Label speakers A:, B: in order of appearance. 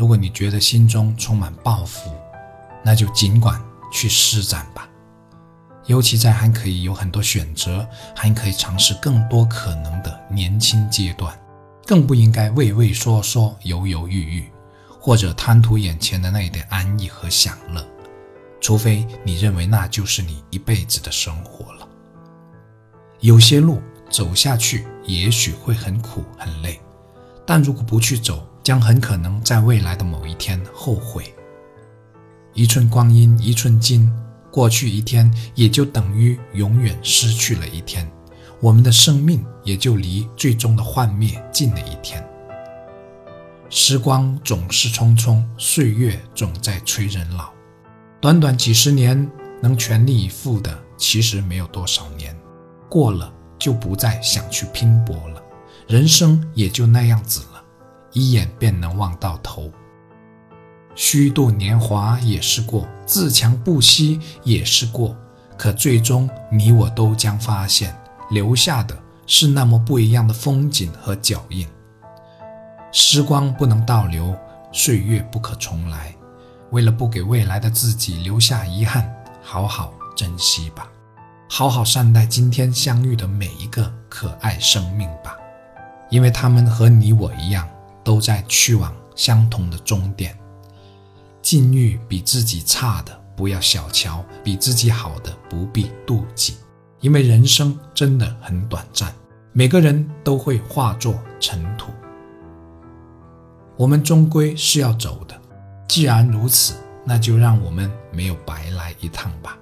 A: 如果你觉得心中充满抱负，那就尽管去施展吧。尤其在还可以有很多选择，还可以尝试更多可能的年轻阶段，更不应该畏畏缩缩、犹犹豫豫，或者贪图眼前的那一点安逸和享乐。除非你认为那就是你一辈子的生活了。有些路走下去也许会很苦很累，但如果不去走，将很可能在未来的某一天后悔。一寸光阴一寸金。过去一天，也就等于永远失去了一天，我们的生命也就离最终的幻灭近了一天。时光总是匆匆，岁月总在催人老。短短几十年，能全力以赴的其实没有多少年，过了就不再想去拼搏了，人生也就那样子，一眼便能望到头。虚度年华也是过，自强不息也是过，可最终你我都将发现，留下的是那么不一样的风景和脚印。时光不能倒流，岁月不可重来，为了不给未来的自己留下遗憾，好好珍惜吧，好好善待今天相遇的每一个可爱生命吧，因为他们和你我一样，都在去往相同的终点。境遇比自己差的不要小瞧，比自己好的不必妒忌，因为人生真的很短暂，每个人都会化作尘土。我们终归是要走的，既然如此，那就让我们没有白来一趟吧